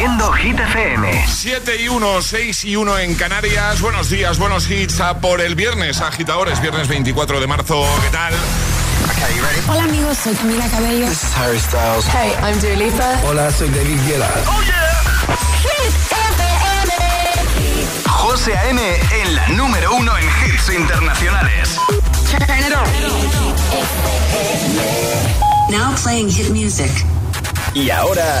haciendo Hit FM. 7 y 1, 6 y 1 en Canarias. Buenos días, buenos hits a por el viernes, agitadores. Viernes 24 de marzo. ¿Qué tal? Hola amigos, soy Camila Cabello. This is Harry Styles. Hey, I'm Dua Lipa. Hola, soy David Guetta. Oh yeah. Hit FM. José A.M. en la número uno en hits internacionales. Turn it on. Now playing hit music. Y ahora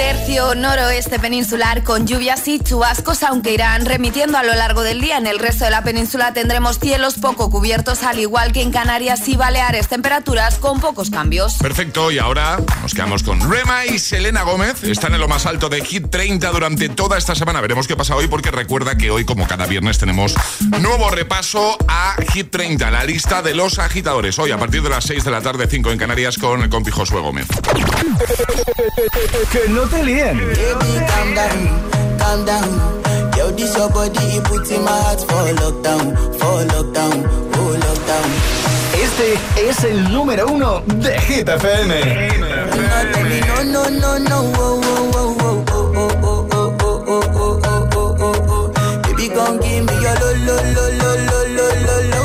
Tercio noroeste peninsular con lluvias y chubascos, aunque irán remitiendo a lo largo del día. En el resto de la península tendremos cielos poco cubiertos, al igual que en Canarias y Baleares, temperaturas con pocos cambios. Perfecto, y ahora nos quedamos con Rema y Selena Gómez. Están en lo más alto de Hit 30 durante toda esta semana. Veremos qué pasa hoy, porque recuerda que hoy, como cada viernes, tenemos nuevo repaso a Hit 30, la lista de los agitadores. Hoy, a partir de las 6 de la tarde, 5 en Canarias, con el compi Josué Gómez. que no Baby, calm down, calm down. Yo, this your body, it puts in my heart for lockdown, for lockdown, oh lockdown. Este es el número uno de Hit FM. No, no, no, no, oh, oh, oh, oh, oh, oh, oh, oh, oh, oh, oh, oh, oh, oh. Baby, gon' give me your lo, lo, lo, lo, lo, lo, lo, lo,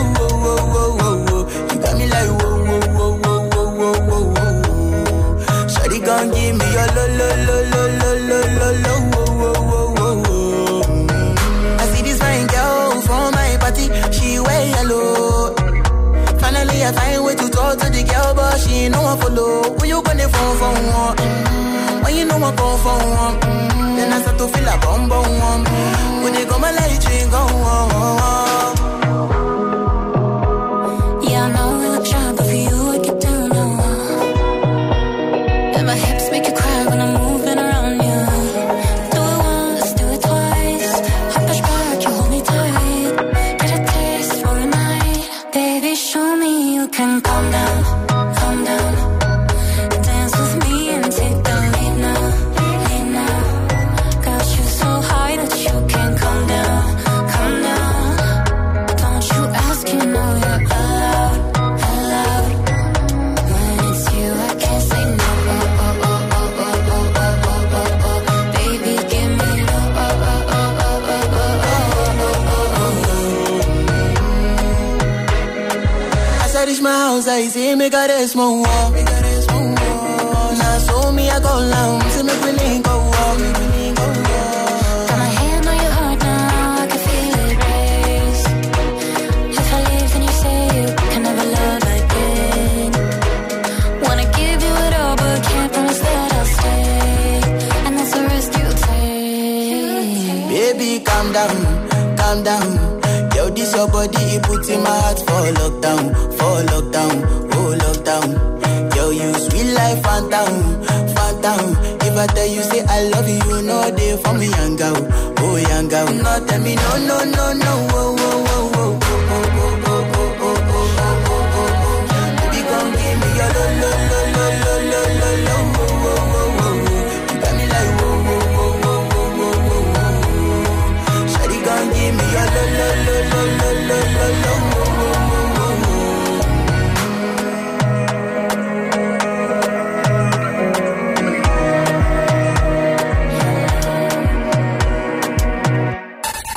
she no one follow. Who you gonna phone for one? Mm, When you know I come for one, mm, then I start to feel a bum bum one. When they come, my light ring go on.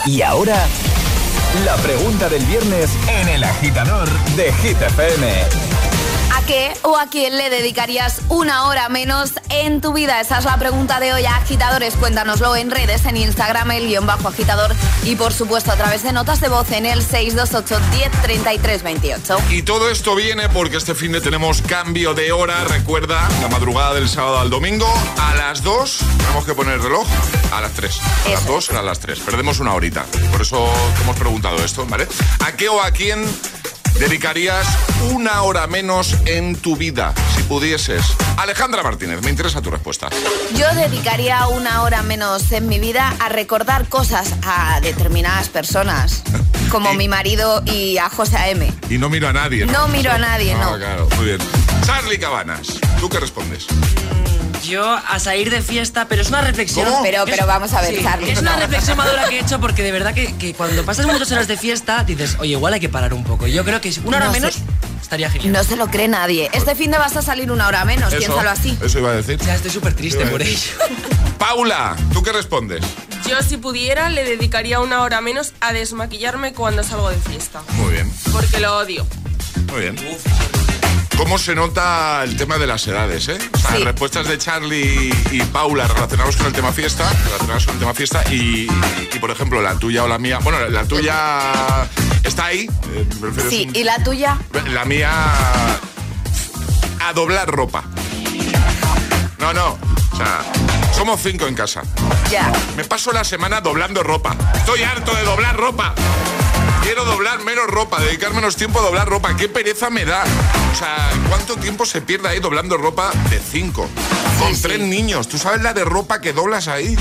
Y ahora, la pregunta del viernes en el agitador de Hit FM. ¿A qué o a quién le dedicarías una hora menos en tu vida? Esa es la pregunta de hoy, agitadores. Cuéntanoslo en redes, en Instagram, el guion bajo agitador y por supuesto a través de notas de voz en el 628 10 28. Y todo esto viene porque este fin de tenemos cambio de hora. Recuerda, la madrugada del sábado al domingo, a las 2 tenemos que poner el reloj a las 3. A las Eso 2 a las 3. Perdemos una horita. Por eso hemos preguntado esto, ¿vale? ¿A qué o a quién dedicarías una hora menos en tu vida si pudieses? Alejandra Martínez, me interesa tu respuesta. Yo dedicaría una hora menos en mi vida a recordar cosas a determinadas personas, como mi marido y a José A.M. Y no miro a nadie. No miro a nadie, Ah, no. claro, muy bien. Charlie Cabanas, ¿tú qué respondes? Yo a salir de fiesta, pero es una reflexión. ¿Cómo? Pero, pero vamos a ver, Sí, Charlie. es una reflexión madura que he hecho porque de verdad que, que cuando pasas muchas horas de fiesta dices, oye, igual hay que parar un poco. Yo creo que una hora No menos sé. Estaría genial. No se lo cree nadie. Este fin de vas a salir una hora menos, Eso, piénsalo así. Eso iba a decir. Ya estoy súper triste por ello. Paula, ¿tú qué respondes? Yo si pudiera le dedicaría una hora menos a desmaquillarme cuando salgo de fiesta. Muy bien, Porque lo odio. muy bien. ¿Cómo se nota el tema de las edades, eh? O sea, Sí. respuestas de Charlie y Paula relacionados con el tema fiesta, relacionadas con el tema fiesta y, y, por ejemplo, la tuya o la mía, bueno, la tuya está ahí, eh, Sí, un- ¿y la tuya? La mía a doblar ropa. No, no, o sea, somos cinco en casa. Ya. Me paso la semana doblando ropa. Estoy harto de doblar ropa. Quiero doblar menos ropa, dedicar menos tiempo a doblar ropa. ¿Qué pereza me da? O sea, ¿cuánto tiempo se pierde ahí doblando ropa de cinco? Con Sí, tres sí. niños. ¿Tú sabes la de ropa que doblas ahí?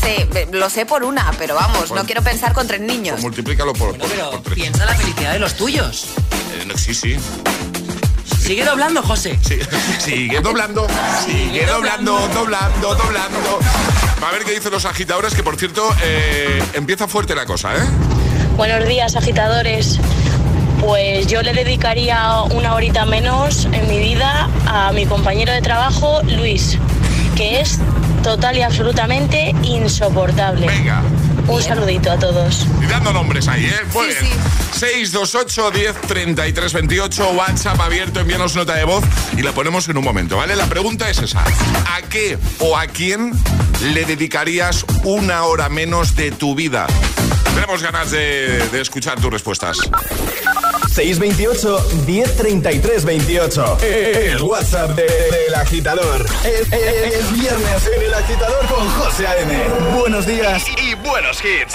Sí, lo sé por una, pero vamos, Bueno. no quiero pensar con tres niños. Pues multiplícalo por, Bueno, por- pero por tres. piensa la felicidad de los tuyos. Eh, no, sí, sí. Sigue doblando, José. Sí, Sigue doblando, sigue doblando, doblando, doblando. A ver qué dicen los agitadores, que por cierto, eh, empieza fuerte la cosa, ¿eh? Buenos días, agitadores. Pues yo le dedicaría una horita menos en mi vida a mi compañero de trabajo, Luis, que es total y absolutamente insoportable. Venga. Un saludito a todos. Y dando nombres ahí, ¿eh? Muy Sí, bien. 628 10 33 28, WhatsApp abierto, envíanos nota de voz y la ponemos en un momento, ¿vale? La pregunta es esa. ¿A qué o a quién le dedicarías una hora menos de tu vida? Tenemos ganas de, de escuchar tus respuestas. 628 1033 28. El WhatsApp de- del agitador. Es viernes en el agitador con José A.M. Buenos días y buenos hits.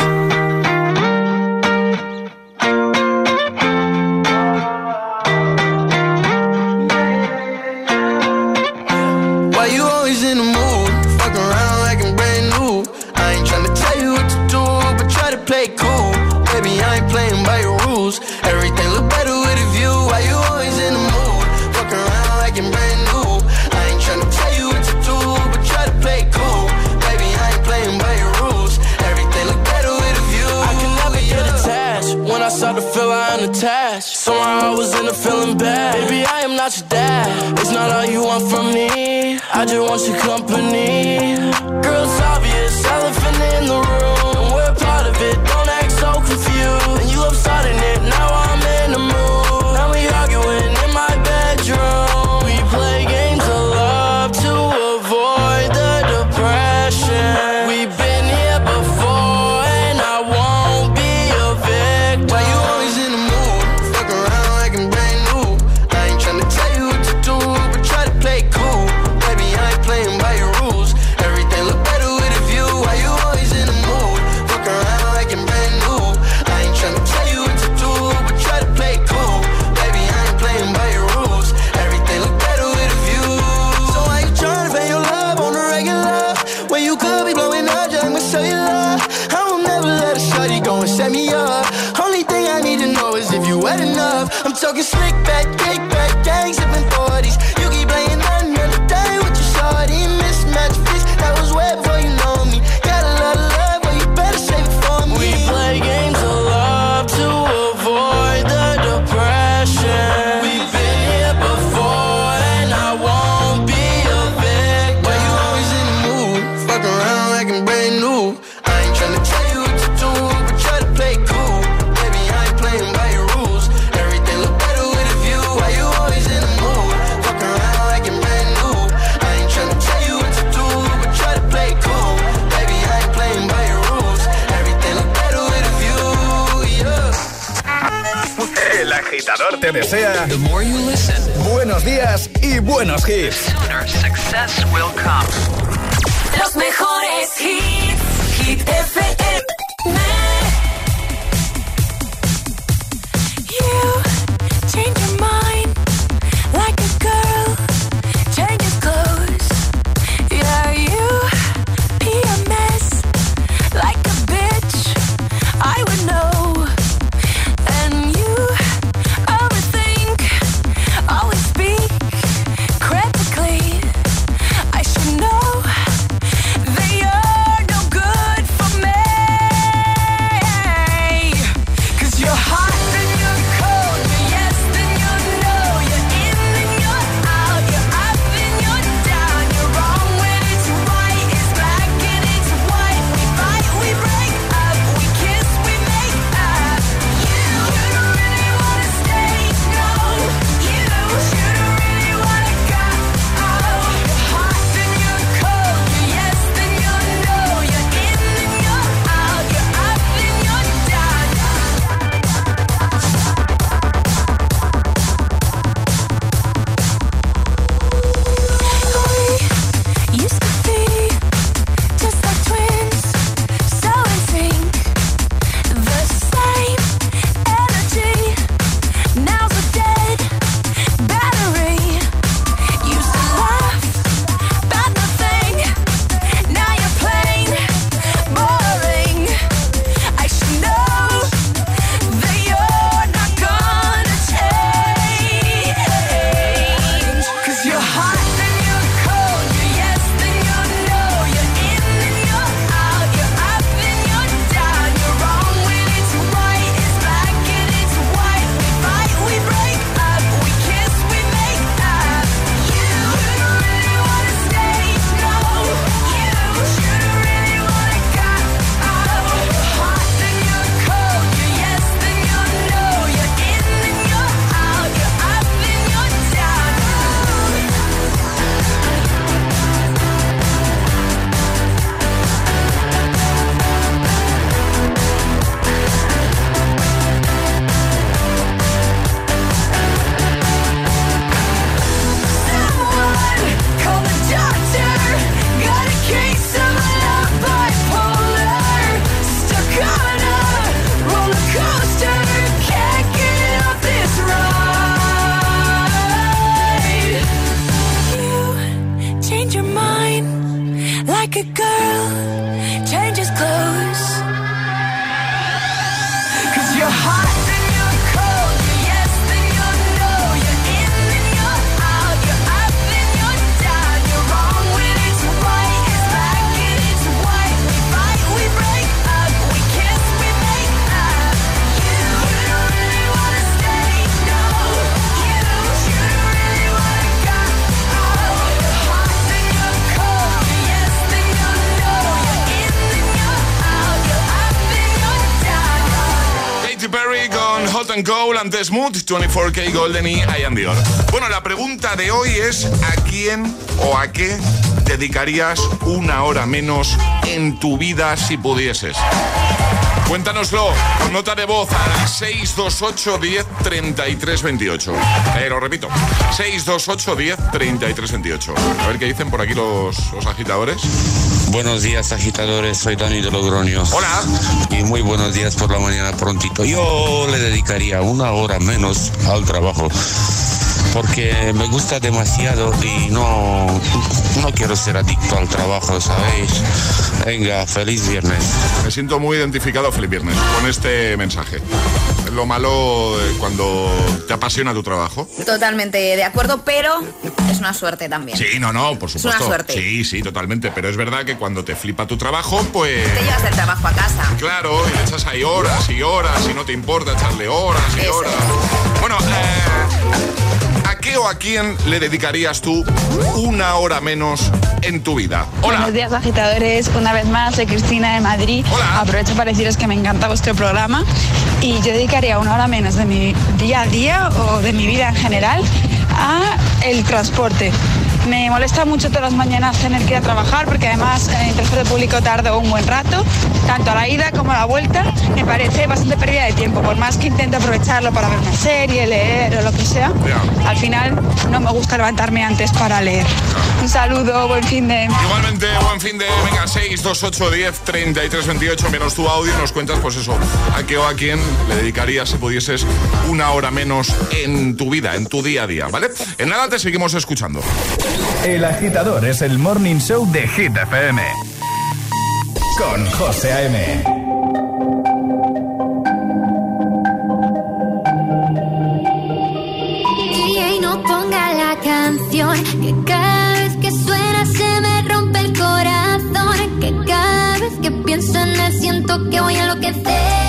A feeling bad. Baby, I am not your dad. It's not all you want from me. I just want your company. Girl, it's obvious, buenos hits. Antes Smooth, 24K Golden y I Am Dior. Bueno, la pregunta de hoy es ¿a quién o a qué dedicarías una hora menos en tu vida si pudieses? Cuéntanoslo con nota de voz al 628 10 33 28. Eh, lo repito, 628 10 33 28. A ver qué dicen por aquí los, los agitadores. Buenos días, agitadores. Soy Dani de Logroño. Hola. Y muy buenos días por la mañana prontito. Yo le dedicaría una hora menos al trabajo. Porque me gusta demasiado y no, no quiero ser adicto al trabajo, ¿sabéis? Venga, feliz viernes. Me siento muy identificado, feliz viernes, con este mensaje. Es lo malo de cuando te apasiona tu trabajo. Totalmente de acuerdo, pero es una suerte también. Sí, no, no, por una supuesto. suerte. Sí, sí, totalmente. Pero es verdad que cuando te flipa tu trabajo, pues. Te llevas el trabajo a casa. Claro, y le echas ahí horas y horas y no te importa echarle horas y Eso horas. Bueno, eh, ¿a qué o a quién le dedicarías tú una hora menos en tu vida? Hola. Buenos días, agitadores. Una vez más, soy Cristina de Madrid. Aprovecho para deciros que me encanta vuestro programa y yo dedicaría una hora menos de mi día a día o de mi vida en general a el transporte. Me molesta mucho todas las mañanas tener que ir a trabajar porque además en el transporte público tardo un buen rato, tanto a la ida como a la vuelta. Me parece bastante pérdida de tiempo, por más que intento aprovecharlo para ver una serie, leer o lo que sea. Al final no me gusta levantarme antes para leer. Un saludo, buen fin de... Igualmente, buen fin de. Venga, 6, 2, 8, 10, 33, 28. Menos tu audio y nos cuentas, pues eso, a qué o a quién le dedicarías si pudieses una hora menos en tu vida, en tu día a día, ¿vale? En nada te seguimos escuchando. El agitador es el morning show de Hit FM. Con José A.M. DJ no ponga la canción que cada vez que suena se me rompe el corazón que cada vez que pienso en él siento que voy a enloquecer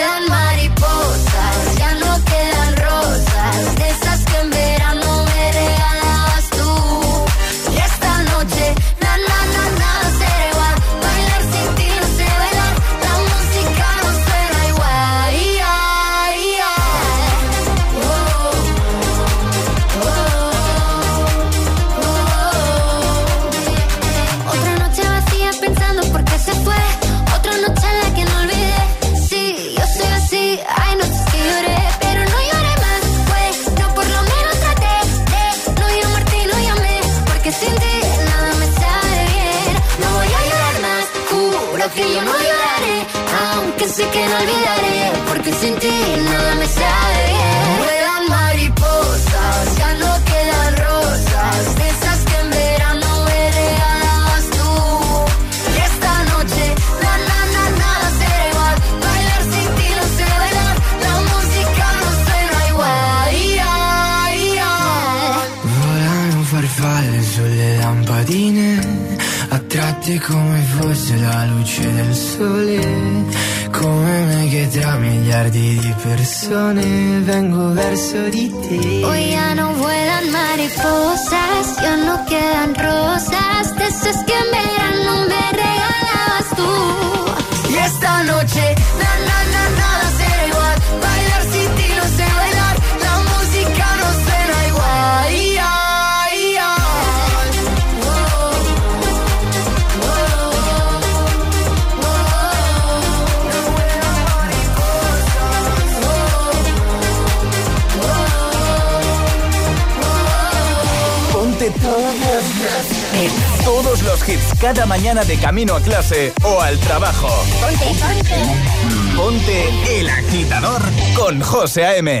José A.M.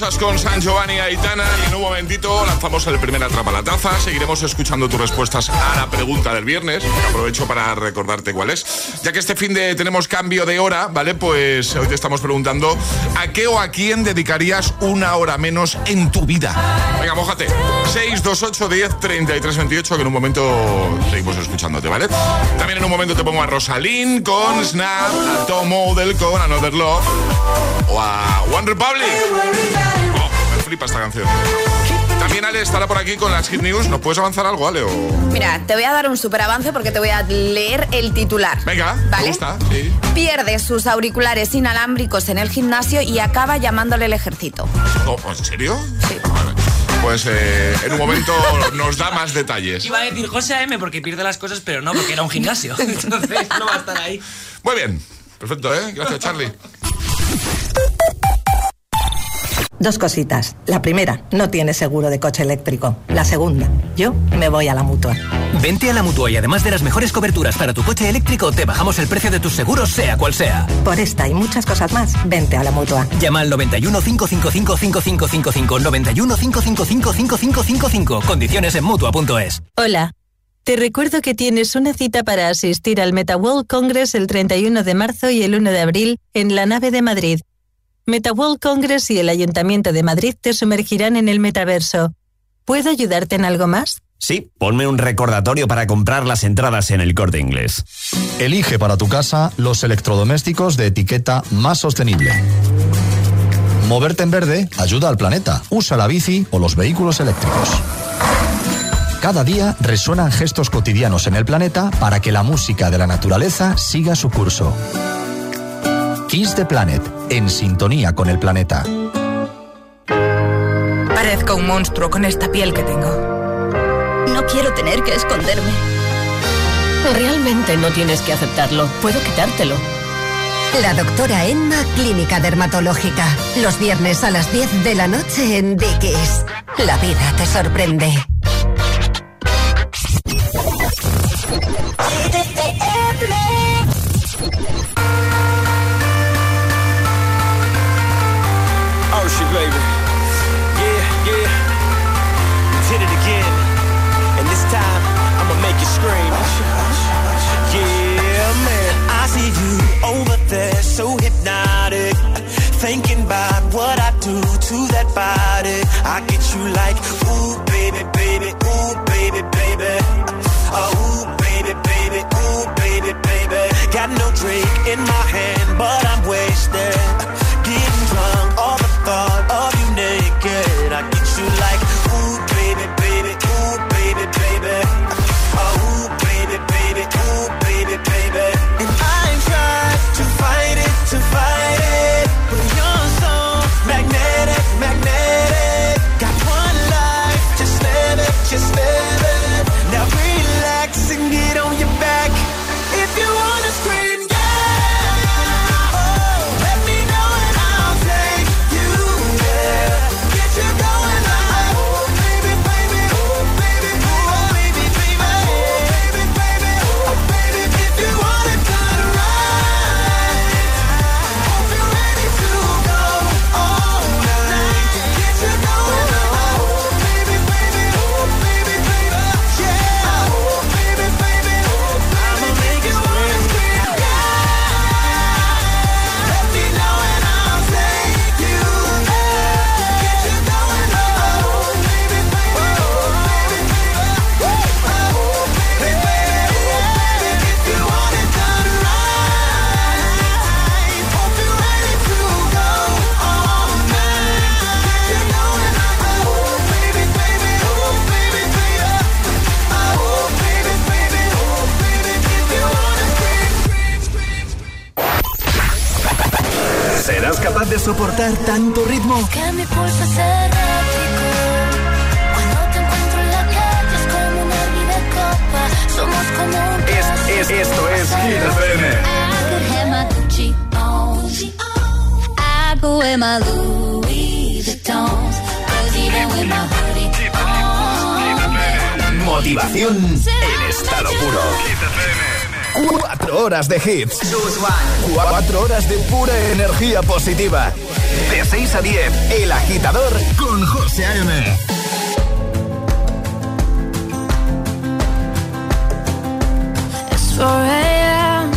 Mariposas con San Giovanni Aitana. Y en un momentito lanzamos el primer Atrapa la Taza. Seguiremos escuchando tus respuestas a la pregunta del viernes. Aprovecho para recordarte cuál es. Ya que este fin de tenemos cambio de hora, ¿vale? Pues hoy te estamos preguntando ¿a qué o a quién dedicarías una hora menos en tu vida? Venga, mojate. 628 10 33 28, que en un momento seguimos escuchándote, ¿vale? También en un momento te pongo a Rosalind con Snap, a Tom Model con Another Love o a One Republic. Oh, me flipa esta canción. También Ale estará por aquí con las Hit News. ¿Nos puedes avanzar algo, Ale? O... Mira, te voy a dar un super avance porque te voy a leer el titular. Venga, ¿Vale? me gusta. Sí. Pierde sus auriculares inalámbricos en el gimnasio y acaba llamándole el ejército. Oh, ¿En serio? Sí. Pues eh, en un momento nos da más detalles. Iba a decir José AM porque pierde las cosas, pero no, porque era un gimnasio. Entonces no va a estar ahí. Muy bien. Perfecto, ¿eh? Gracias, Charlie. Dos cositas. La primera, no tienes seguro de coche eléctrico. La segunda, yo me voy a la mutua. Vente a la mutua y además de las mejores coberturas para tu coche eléctrico, te bajamos el precio de tus seguros, sea cual sea. Por esta y muchas cosas más, vente a la mutua. Llama al 91 555 5555 91 555 5555. Condiciones en mutua.es. Hola. Te recuerdo que tienes una cita para asistir al MetaWorld Congress el 31 de marzo y el 1 de abril en la nave de Madrid. MetaWorld Congress y el Ayuntamiento de Madrid te sumergirán en el metaverso. ¿Puedo ayudarte en algo más? Sí, ponme un recordatorio para comprar las entradas en el corte inglés. Elige para tu casa los electrodomésticos de etiqueta más sostenible. Moverte en verde ayuda al planeta. Usa la bici o los vehículos eléctricos. Cada día resuenan gestos cotidianos en el planeta para que la música de la naturaleza siga su curso. Kiss the Planet, en sintonía con el planeta. Parezco un monstruo con esta piel que tengo. No quiero tener que esconderme. Realmente no tienes que aceptarlo. Puedo quitártelo. La doctora Emma, Clínica Dermatológica. Los viernes a las 10 de la noche en Dickies. La vida te sorprende. Baby. Yeah, yeah. We did it again. And this time, I'ma make you scream. Yeah, man. I see you over there, so hypnotic. Thinking about what I do to that body. I get you like, ooh, baby, baby, ooh, baby, baby. Oh, ooh, baby, baby, ooh, baby, baby. Got no drink in my Motivación en estado puro. Cuatro horas de hits. Cuatro horas de pura energía positiva. De 6 a 10, El Agitador con José A.M. It's 4 a.m.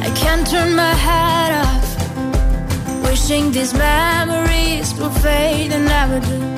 I can't turn my head off. Wishing these memories will fade and never do.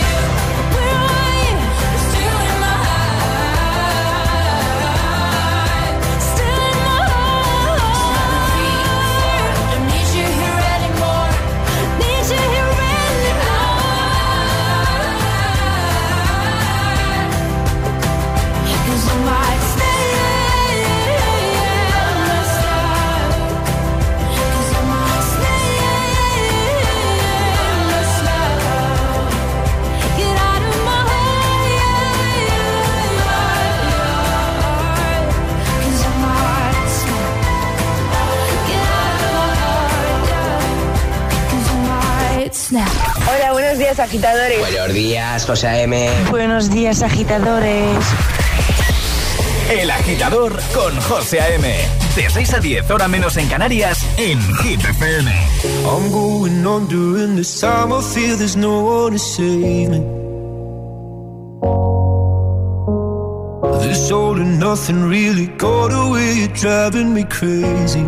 Hola, buenos días, agitadores. Buenos días, José A.M. Buenos días, agitadores. El agitador con José A.M. De 6 a 10, hora menos en Canarias, en Hit FM. I'm going on during this time. I feel there's no one to save me. This all and nothing really got away. You're driving me crazy.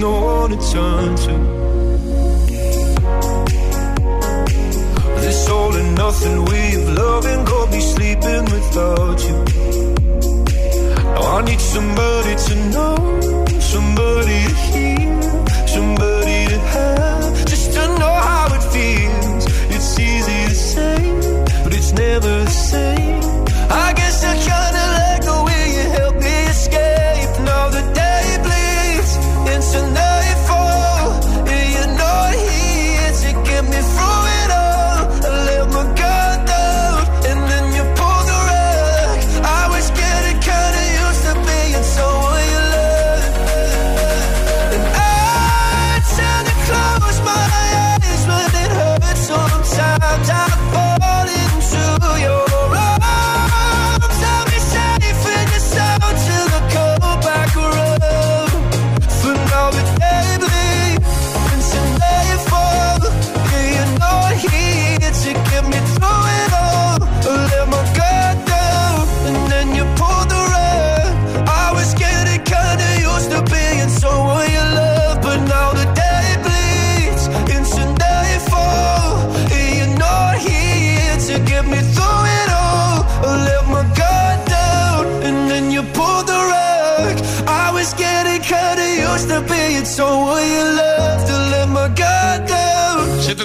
no one to turn to. This all and nothing way of loving got be sleeping without you. Now I need somebody to know, somebody to hear, somebody to have, just to know how it feels. It's easy to say, but it's never the same.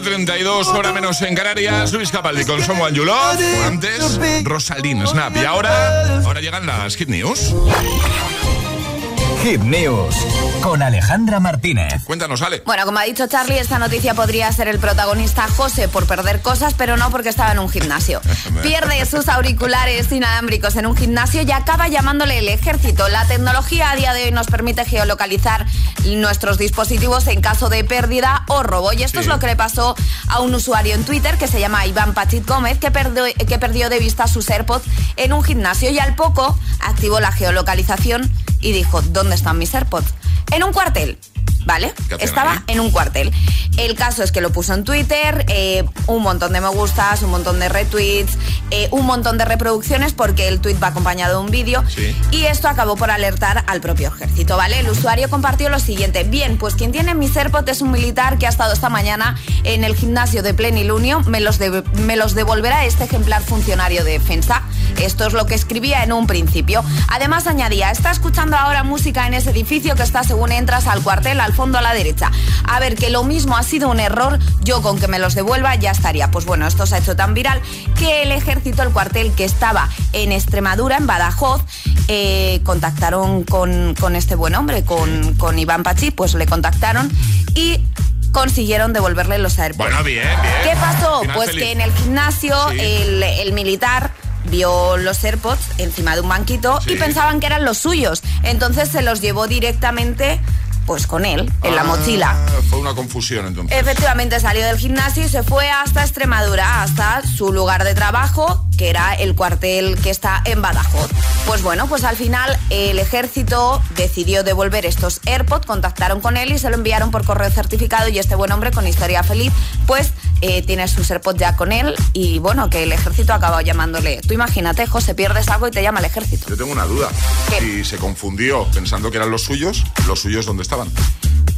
7.32, hora menos en Canarias. Luis Capaldi con Someone You. Antes, Rosalind Snap. Y ahora, ahora llegan las Hit News. Hit News con Alejandra Martínez. Cuéntanos, Ale. Bueno, como ha dicho Charlie, esta noticia podría ser el protagonista José por perder cosas, pero no porque estaba en un gimnasio. Pierde sus auriculares inalámbricos en un gimnasio y acaba llamándole el ejército. La tecnología a día de hoy nos permite geolocalizar nuestros dispositivos en caso de pérdida o robo. Y esto Sí. es lo que le pasó a un usuario en Twitter que se llama Iván Pachit Gómez, que perdió, que perdió de vista sus AirPods en un gimnasio y al poco activó la geolocalización y dijo, ¿dónde están mis AirPods? En un cuartel. ¿Vale? ¿Qué hacían Estaba en un cuartel. El caso es que lo puso en Twitter, eh, un montón de me gustas, un montón de retweets, eh, un montón de reproducciones porque el tweet va acompañado de un vídeo. Y esto acabó por alertar al propio ejército, ¿vale? El usuario compartió lo siguiente. Bien, pues quien tiene mis AirPods es un militar que ha estado esta mañana en el gimnasio de Plenilunio. Me los, de- me los devolverá este ejemplar funcionario de defensa. Esto es lo que escribía en un principio. Además añadía, está escuchando ahora música en ese edificio que está según entras al cuartel al fondo a la derecha. A ver, que lo mismo ha sido un error, yo con que me los devuelva ya estaría. Pues bueno, esto se ha hecho tan viral que el ejército, el cuartel que estaba en Extremadura, en Badajoz, eh, contactaron con, con, este buen hombre, con, con Iván Pachi, pues le contactaron y consiguieron devolverle los AirPods. Bueno, bien, bien. ¿Qué pasó? pues que en el gimnasio sí. el, el, militar vio los AirPods encima de un banquito sí. y pensaban que eran los suyos. Entonces se los llevó directamente pues con él, en ah, la mochila. Fue una confusión entonces. Efectivamente salió del gimnasio y se fue hasta Extremadura, hasta su lugar de trabajo, que era el cuartel que está en Badajoz. Pues bueno, pues al final el ejército decidió devolver estos AirPods, contactaron con él y se lo enviaron por correo certificado y este buen hombre con historia feliz, pues eh, tiene sus AirPods ya con él y bueno, que el ejército ha acabado llamándole. Tú imagínate, José, pierdes algo y te llama el ejército. Yo tengo una duda. ¿Qué? Si se confundió pensando que eran los suyos, ¿los suyos dónde estaban?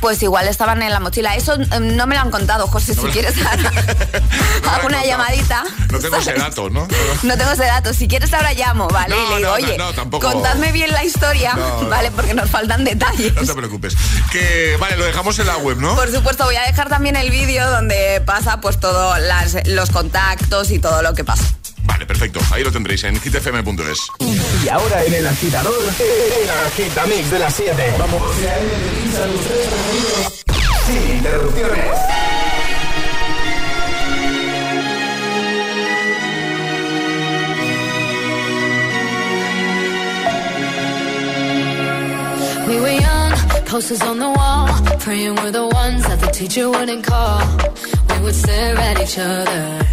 Pues igual estaban en la mochila. Eso um, no me lo han contado, José, no si quieres dar no hago una llamadita. No tengo ese dato, ¿no? No tengo ese dato. Si quieres ahora llamo, ¿vale? y le digo, oye, contadme bien la historia, ¿vale? Porque nos faltan detalles. No te preocupes. Que, vale, lo dejamos en la web, ¿no? Por supuesto, voy a dejar también el vídeo donde pasa pues todos los contactos y todo lo que pasa. Vale, perfecto. Ahí lo tendréis en hitfm.es. Y ahora en el agitador, el agitamix de las 7. Vamos. Sin interrupciones. We were young, posters on the wall, praying we're the ones that the teacher wouldn't call. We would stare at each other.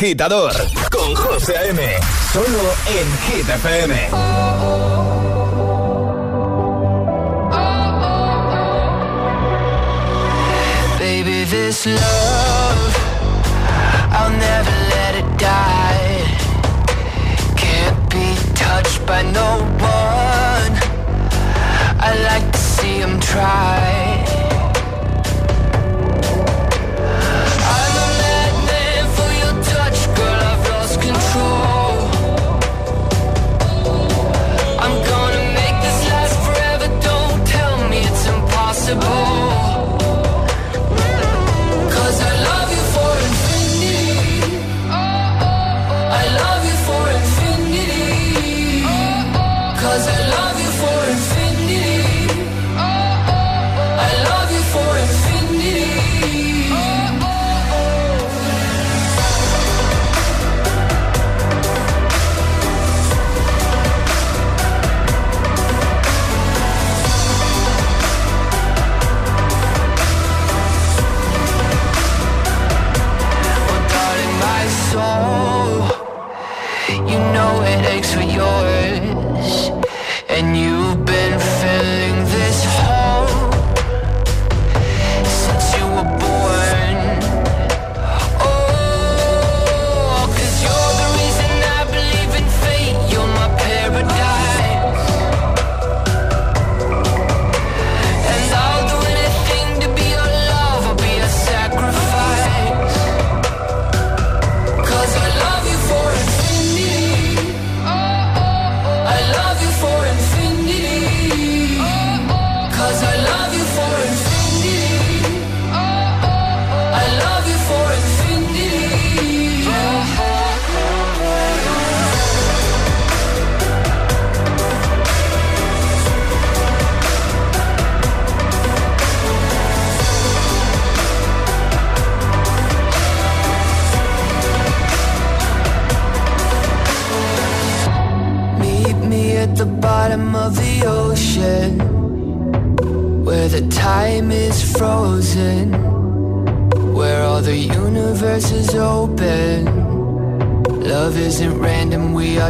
agitador con José A.M. Solo en Hit FM. Baby, this love, I'll never let it die. Can't be touched by no one. I like to see 'em try.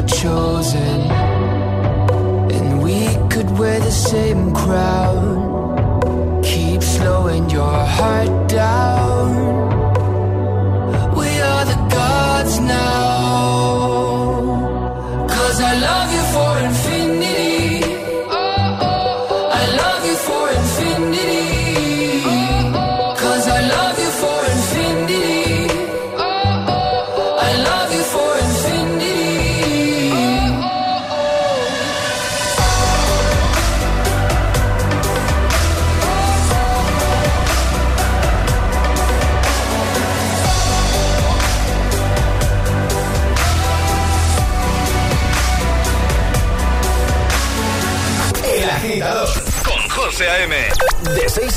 Chosen. And we could wear the same crown.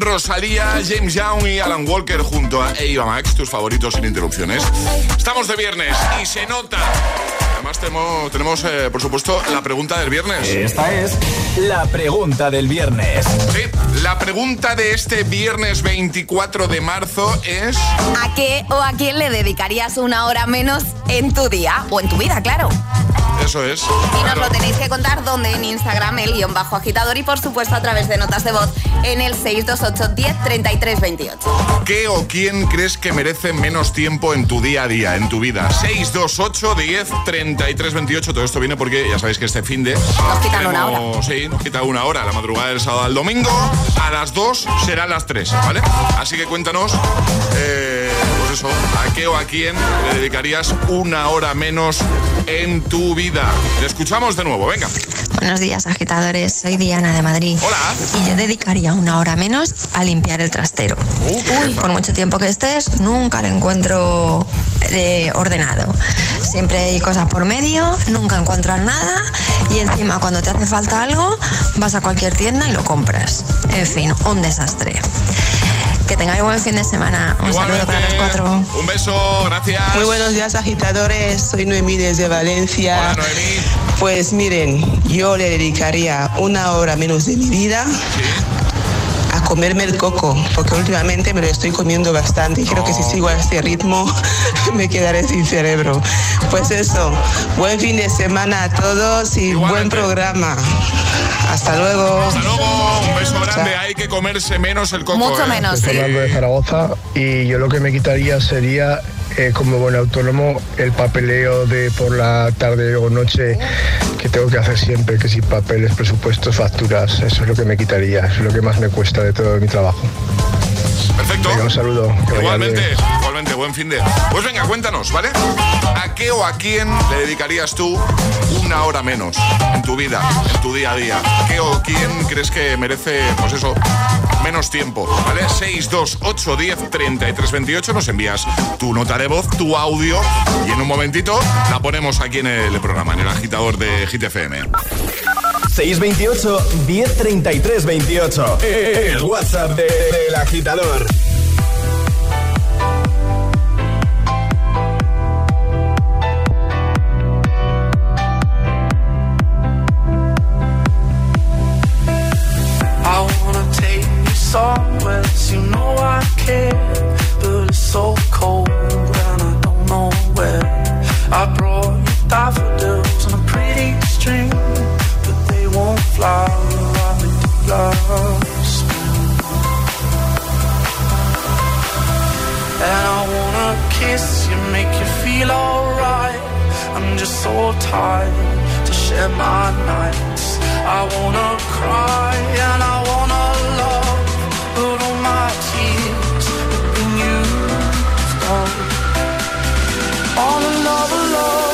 Rosalía, James Young y Alan Walker junto a Eva Max, tus favoritos sin interrupciones. Estamos de viernes y se nota. Además tenemos, tenemos eh, por supuesto, la pregunta del viernes. Esta es la pregunta del viernes. Sí, la pregunta de este viernes 24 de marzo es... ¿A qué o a quién le dedicarías una hora menos en tu día o en tu vida, claro? Eso es. Y nos lo tenéis que contar donde en Instagram, el guion bajo agitador y por supuesto a través de notas de voz en el 628 10 33 28. ¿Qué o quién crees que merece menos tiempo en tu día a día, en tu vida? 628 10 33 28. Todo esto viene porque ya sabéis que este fin de. Nos quitan una hora. Sí, nos quita una hora. La madrugada del sábado al domingo. A las 2 serán las 3, ¿vale? Así que cuéntanos. eh, pues eso, ¿a qué o a quién le dedicarías una hora menos en tu vida? Te escuchamos de nuevo, venga. Buenos días, agitadores. Soy Diana de Madrid. Hola. Y yo dedicaría una hora menos a limpiar el trastero. Por mucho tiempo que estés, nunca lo encuentro eh, ordenado. Siempre hay cosas por medio, nunca encuentras nada y encima cuando te hace falta algo, vas a cualquier tienda y lo compras. En fin, un desastre. Que tengáis buen fin de semana. Un saludo para los cuatro. Un beso, gracias. Muy buenos días agitadores, soy Noemí desde Valencia. Hola, Noemí. Pues miren, yo le dedicaría una hora menos de mi vida a comerme el coco, porque últimamente me lo estoy comiendo bastante y creo que si sigo a este ritmo me quedaré sin cerebro. Pues eso, buen fin de semana a todos y buen programa. Hasta luego. Hasta luego, un beso grande. Hay que comerse menos el coco. Mucho ¿eh? menos. Estoy hablando de Zaragoza y yo lo que me quitaría sería eh, como buen autónomo el papeleo de por la tarde o noche que tengo que hacer siempre, que si papeles, presupuestos, facturas, eso es lo que me quitaría, es lo que más me cuesta de todo mi trabajo. Perfecto. Venga, un saludo. Igualmente, igualmente, buen fin de. Pues venga, cuéntanos, ¿vale? ¿A qué o a quién le dedicarías tú una hora menos en tu vida, en tu día a día? ¿Qué o quién crees que merece, pues eso, menos tiempo? ¿Vale? 628 10 33 28 nos envías tu nota de voz, tu audio y en un momentito la ponemos aquí en el programa, en el agitador de GTFM. 628 1033 28. El WhatsApp de- del agitador. Brought you daffodils on a pretty won't fly they do last. And I wanna kiss you, make you feel alright. I'm just so tired to share my nights. I wanna cry and I wanna love, but all my tears have been used up. On another love, another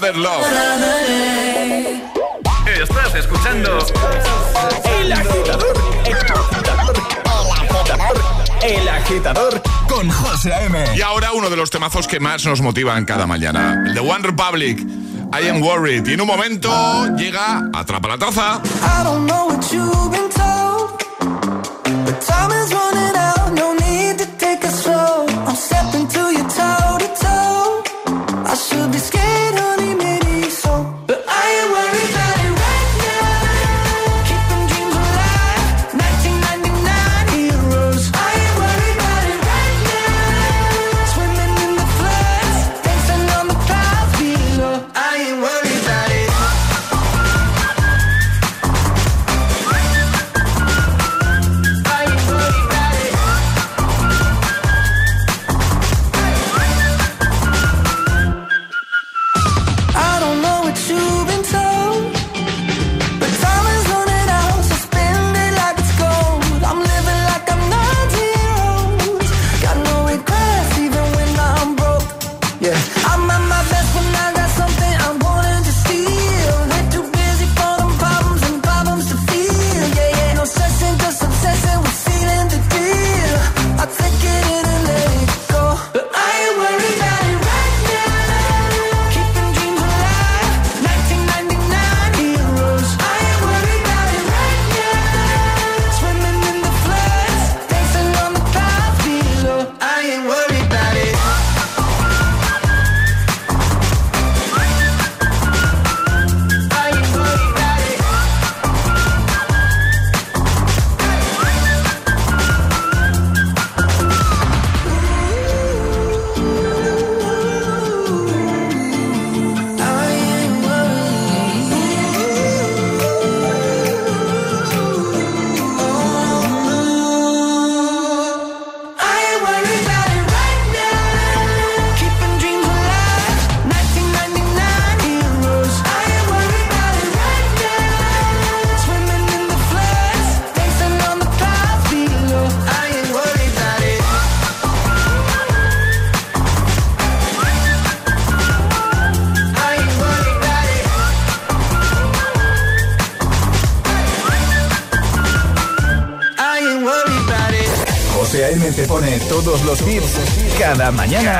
Another Love. Estás escuchando El Agitador. El Agitador. Con José M. Y ahora uno de los temazos que más nos motivan cada mañana. El de One Republic. I am worried. Y en un momento llega Atrapa la taza. I don't know what you've been mañana.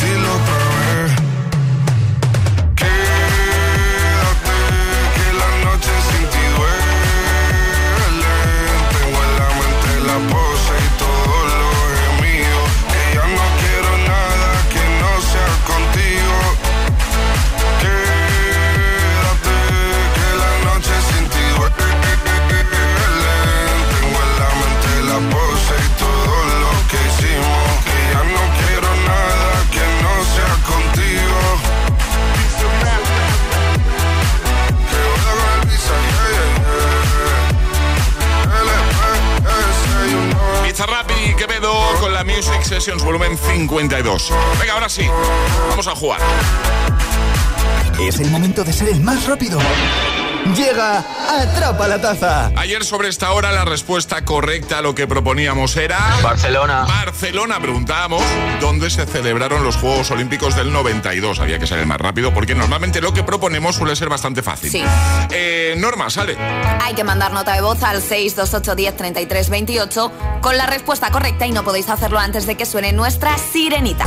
Sessions volumen 52. Venga, ahora sí, vamos a jugar. Es el momento de ser el más rápido. Llega Atrapa la Taza. Ayer sobre esta hora la respuesta correcta a lo que proponíamos era... Barcelona. Barcelona, preguntábamos dónde se celebraron los Juegos Olímpicos del 92. Había que ser el más rápido porque normalmente lo que proponemos suele ser bastante fácil. Sí. Eh, Norma, sale. Hay que mandar nota de voz al 628 10 33 28 con la respuesta correcta y no podéis hacerlo antes de que suene nuestra sirenita.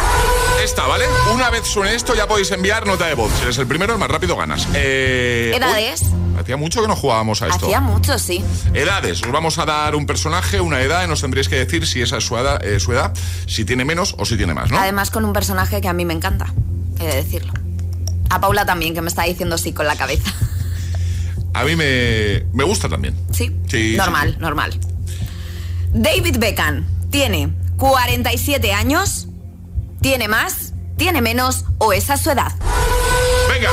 Esta, ¿vale? Una vez suene esto ya podéis enviar nota de voz. Si eres el primero, el más rápido ganas. Eh, ¿Edades? uy, hacía mucho que no jugábamos a esto. Hacía mucho, sí. Edades, os vamos a dar un personaje, una edad y nos tendréis que decir si esa es su edad, eh, su edad, si tiene menos o si tiene más, ¿no? Además con un personaje que a mí me encanta, he de decirlo. A Paula también, que me está diciendo sí con la cabeza. A mí me, me gusta también. Sí, Sí, normal, normal. David Beckham tiene 47 años, tiene más, tiene menos o esa es su edad. Venga,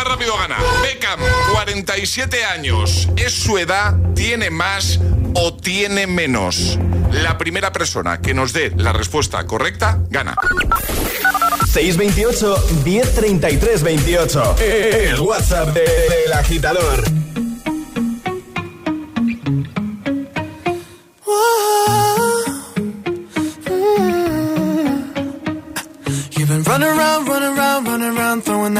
más rápido gana. Beckham, 47 años. ¿Es su edad? ¿Tiene más o tiene menos? La primera persona que nos dé la respuesta correcta gana. 628 1033 28. El WhatsApp de- del agitador.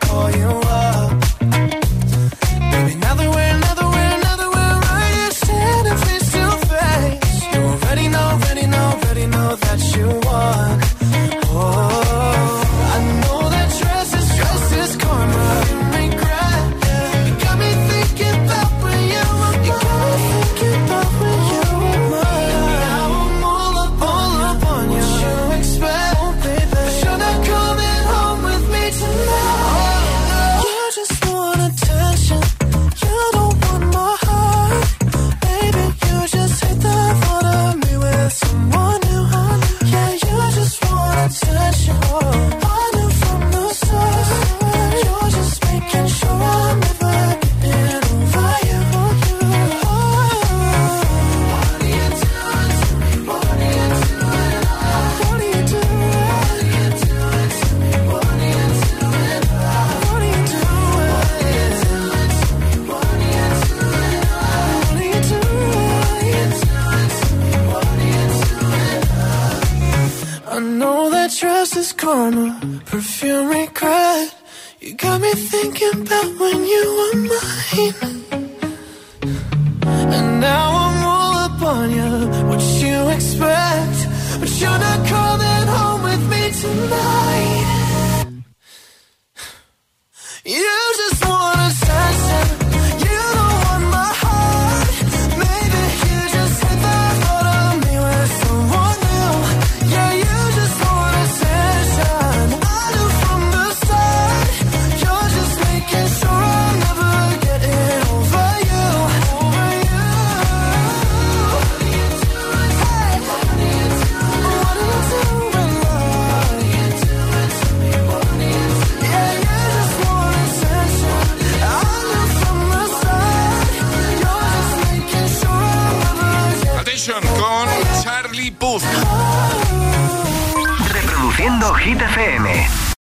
Call you up.